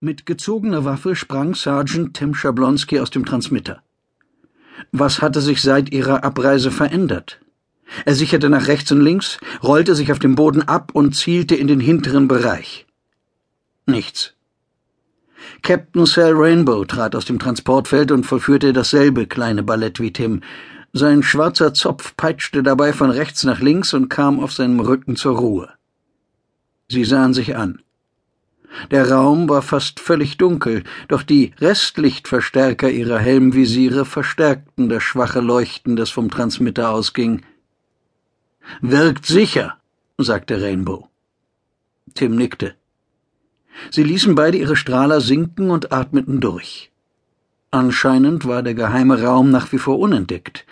Mit gezogener Waffe sprang Sergeant Tim Schablonski aus dem Transmitter. Was hatte sich seit ihrer Abreise verändert? Er sicherte nach rechts und links, rollte sich auf dem Boden ab und zielte in den hinteren Bereich. Nichts. Captain Sal Rainbow trat aus dem Transportfeld und vollführte dasselbe kleine Ballett wie Tim. Sein schwarzer Zopf peitschte dabei von rechts nach links und kam auf seinem Rücken zur Ruhe. Sie sahen sich an. Der Raum war fast völlig dunkel, doch die Restlichtverstärker ihrer Helmvisiere verstärkten das schwache Leuchten, das vom Transmitter ausging. Wirkt sicher, sagte Rainbow. Tim nickte. Sie ließen beide ihre Strahler sinken und atmeten durch. Anscheinend war der geheime Raum nach wie vor unentdeckt.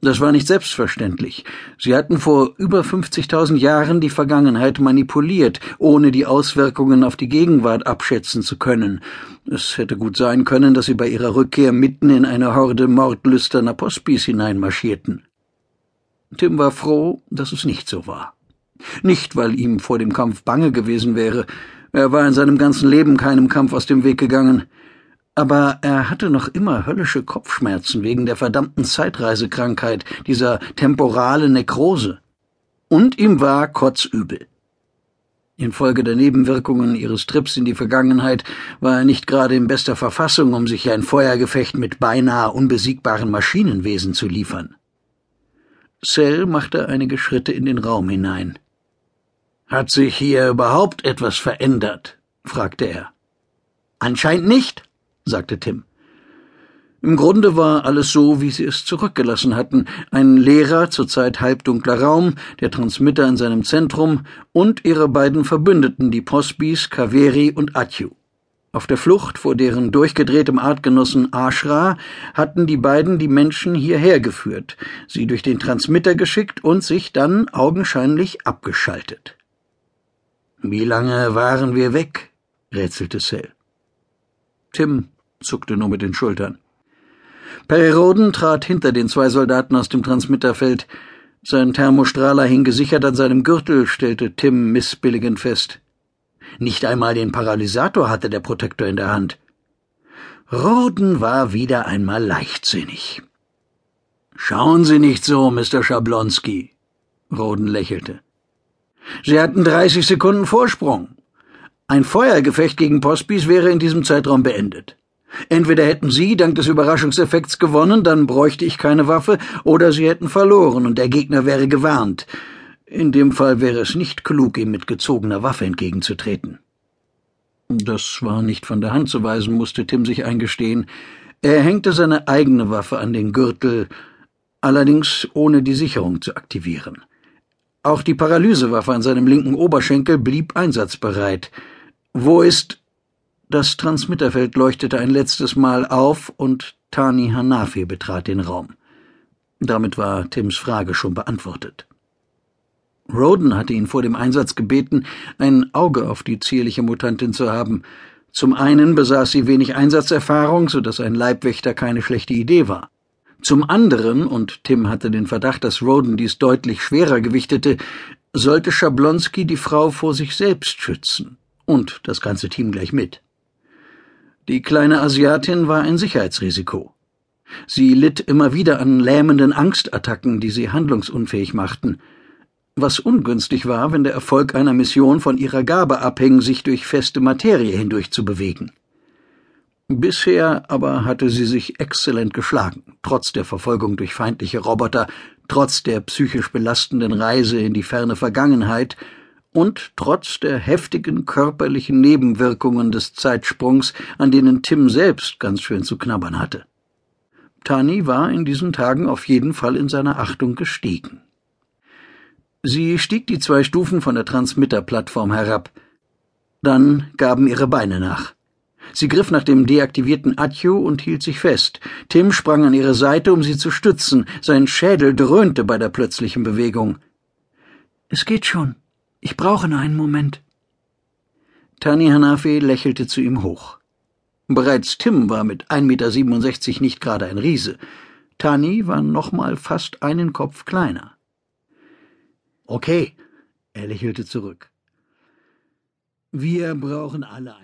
Das war nicht selbstverständlich. Sie hatten vor über 50.000 Jahren die Vergangenheit manipuliert, ohne die Auswirkungen auf die Gegenwart abschätzen zu können. Es hätte gut sein können, dass sie bei ihrer Rückkehr mitten in eine Horde mordlüsterner Postbis hineinmarschierten. Tim war froh, dass es nicht so war. Nicht, weil ihm vor dem Kampf bange gewesen wäre. Er war in seinem ganzen Leben keinem Kampf aus dem Weg gegangen aber er hatte noch immer höllische Kopfschmerzen wegen der verdammten Zeitreisekrankheit, dieser temporale Nekrose. Und ihm war kotzübel. Infolge der Nebenwirkungen ihres Trips in die Vergangenheit war er nicht gerade in bester Verfassung, um sich ein Feuergefecht mit beinahe unbesiegbaren Maschinenwesen zu liefern. Cell machte einige Schritte in den Raum hinein. Hat sich hier überhaupt etwas verändert? fragte er. Anscheinend nicht, sagte Tim. Im Grunde war alles so, wie sie es zurückgelassen hatten. Ein leerer, zurzeit halbdunkler Raum, der Transmitter in seinem Zentrum und ihre beiden Verbündeten, die Posbis, Kaveri und Atju. Auf der Flucht vor deren durchgedrehtem Artgenossen Ashra hatten die beiden die Menschen hierher geführt, sie durch den Transmitter geschickt und sich dann augenscheinlich abgeschaltet. Wie lange waren wir weg? rätselte Sel. Tim zuckte nur mit den Schultern. Periroden trat hinter den zwei Soldaten aus dem Transmitterfeld. Sein Thermostrahler hing gesichert an seinem Gürtel, stellte Tim missbilligend fest. Nicht einmal den Paralysator hatte der Protektor in der Hand. Roden war wieder einmal leichtsinnig. Schauen Sie nicht so, Mr. Schablonski. Roden lächelte. Sie hatten dreißig Sekunden Vorsprung. Ein Feuergefecht gegen Postbis wäre in diesem Zeitraum beendet. Entweder hätten Sie dank des Überraschungseffekts gewonnen, dann bräuchte ich keine Waffe, oder Sie hätten verloren und der Gegner wäre gewarnt. In dem Fall wäre es nicht klug, ihm mit gezogener Waffe entgegenzutreten. Das war nicht von der Hand zu weisen, musste Tim sich eingestehen. Er hängte seine eigene Waffe an den Gürtel, allerdings ohne die Sicherung zu aktivieren. Auch die Paralysewaffe an seinem linken Oberschenkel blieb einsatzbereit. Wo ist das Transmitterfeld leuchtete ein letztes Mal auf und Tani Hanafi betrat den Raum. Damit war Tims Frage schon beantwortet. Roden hatte ihn vor dem Einsatz gebeten, ein Auge auf die zierliche Mutantin zu haben. Zum einen besaß sie wenig Einsatzerfahrung, so dass ein Leibwächter keine schlechte Idee war. Zum anderen, und Tim hatte den Verdacht, dass Roden dies deutlich schwerer gewichtete, sollte Schablonski die Frau vor sich selbst schützen. Und das ganze Team gleich mit. Die kleine Asiatin war ein Sicherheitsrisiko. Sie litt immer wieder an lähmenden Angstattacken, die sie handlungsunfähig machten, was ungünstig war, wenn der Erfolg einer Mission von ihrer Gabe abhing, sich durch feste Materie hindurch zu bewegen. Bisher aber hatte sie sich exzellent geschlagen, trotz der Verfolgung durch feindliche Roboter, trotz der psychisch belastenden Reise in die ferne Vergangenheit und trotz der heftigen körperlichen Nebenwirkungen des Zeitsprungs, an denen Tim selbst ganz schön zu knabbern hatte. Tani war in diesen Tagen auf jeden Fall in seiner Achtung gestiegen. Sie stieg die zwei Stufen von der Transmitterplattform herab. Dann gaben ihre Beine nach. Sie griff nach dem deaktivierten Atju und hielt sich fest. Tim sprang an ihre Seite, um sie zu stützen. Sein Schädel dröhnte bei der plötzlichen Bewegung. Es geht schon, ich brauche nur einen Moment. Tani Hanafi lächelte zu ihm hoch. Bereits Tim war mit 1,67 Meter nicht gerade ein Riese. Tani war noch mal fast einen Kopf kleiner. Okay, er lächelte zurück. Wir brauchen alle einen.